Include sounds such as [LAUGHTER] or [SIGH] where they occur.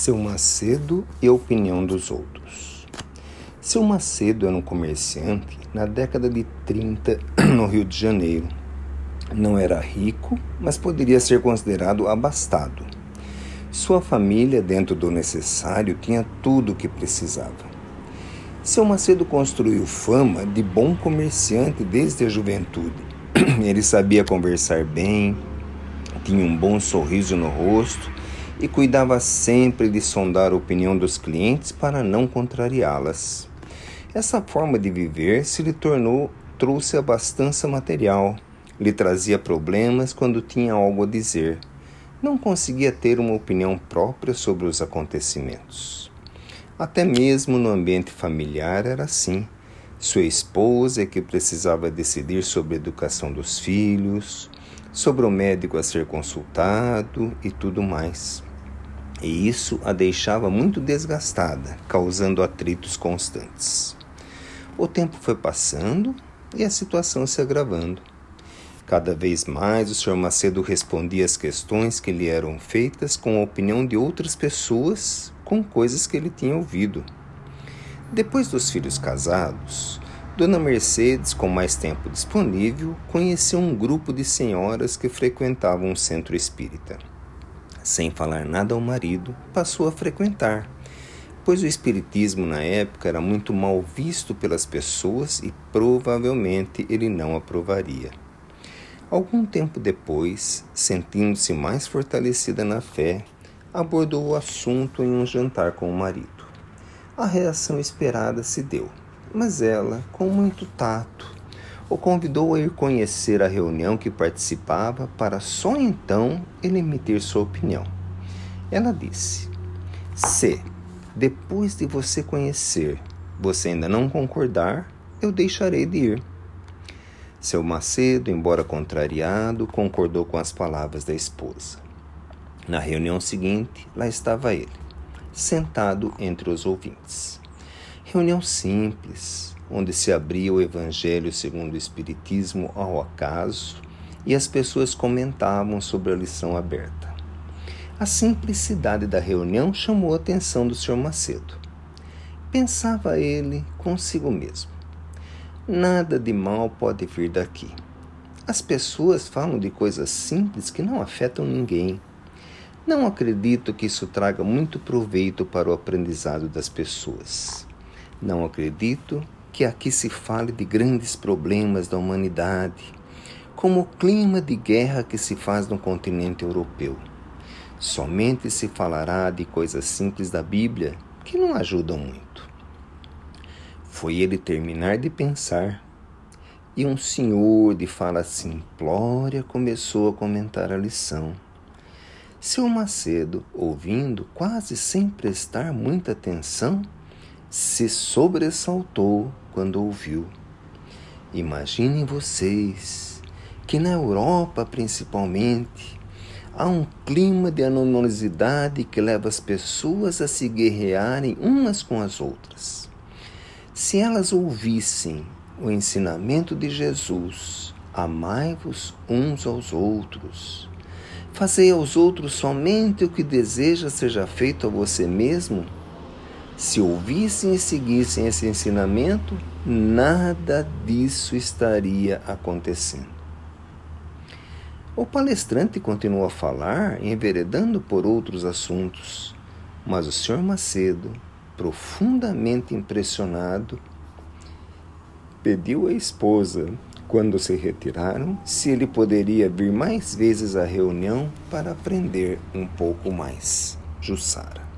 Seu Macedo e a opinião dos outros. Seu Macedo era um comerciante na década de 30 [CLEARS THROAT] no Rio de Janeiro. Não era rico, mas poderia ser considerado abastado. Sua família, dentro do necessário, tinha tudo o que precisava. Seu Macedo construiu fama de bom comerciante desde a juventude. [CLEARS THROAT] Ele sabia conversar bem, tinha um bom sorriso no rosto e cuidava sempre de sondar a opinião dos clientes para não contrariá-las. Essa forma de viver se lhe tornou trouxe abastança material, lhe trazia problemas quando tinha algo a dizer. Não conseguia ter uma opinião própria sobre os acontecimentos. Até mesmo no ambiente familiar era assim. Sua esposa é que precisava decidir sobre a educação dos filhos, sobre o médico a ser consultado e tudo mais e isso a deixava muito desgastada, causando atritos constantes. O tempo foi passando e a situação se agravando. Cada vez mais o Sr. Macedo respondia às questões que lhe eram feitas com a opinião de outras pessoas, com coisas que ele tinha ouvido. Depois dos filhos casados, Dona Mercedes, com mais tempo disponível, conheceu um grupo de senhoras que frequentavam um centro espírita sem falar nada ao marido, passou a frequentar, pois o espiritismo na época era muito mal visto pelas pessoas e provavelmente ele não aprovaria. Algum tempo depois, sentindo-se mais fortalecida na fé, abordou o assunto em um jantar com o marido. A reação esperada se deu, mas ela, com muito tato, o convidou a ir conhecer a reunião que participava para só então ele emitir sua opinião. Ela disse: Se, depois de você conhecer, você ainda não concordar, eu deixarei de ir. Seu Macedo, embora contrariado, concordou com as palavras da esposa. Na reunião seguinte, lá estava ele, sentado entre os ouvintes. Reunião simples, onde se abria o Evangelho segundo o Espiritismo ao acaso e as pessoas comentavam sobre a lição aberta. A simplicidade da reunião chamou a atenção do Sr. Macedo. Pensava ele consigo mesmo. Nada de mal pode vir daqui. As pessoas falam de coisas simples que não afetam ninguém. Não acredito que isso traga muito proveito para o aprendizado das pessoas. Não acredito que aqui se fale de grandes problemas da humanidade, como o clima de guerra que se faz no continente europeu. Somente se falará de coisas simples da Bíblia que não ajudam muito. Foi ele terminar de pensar e um senhor de fala simplória começou a comentar a lição. Seu Macedo, ouvindo, quase sem prestar muita atenção, se sobressaltou quando ouviu. Imaginem vocês que na Europa, principalmente, há um clima de animosidade que leva as pessoas a se guerrearem umas com as outras. Se elas ouvissem o ensinamento de Jesus, amai-vos uns aos outros, fazei aos outros somente o que deseja seja feito a você mesmo, se ouvissem e seguissem esse ensinamento, nada disso estaria acontecendo. O palestrante continuou a falar, enveredando por outros assuntos, mas o Sr. Macedo, profundamente impressionado, pediu à esposa, quando se retiraram, se ele poderia vir mais vezes à reunião para aprender um pouco mais. Jussara.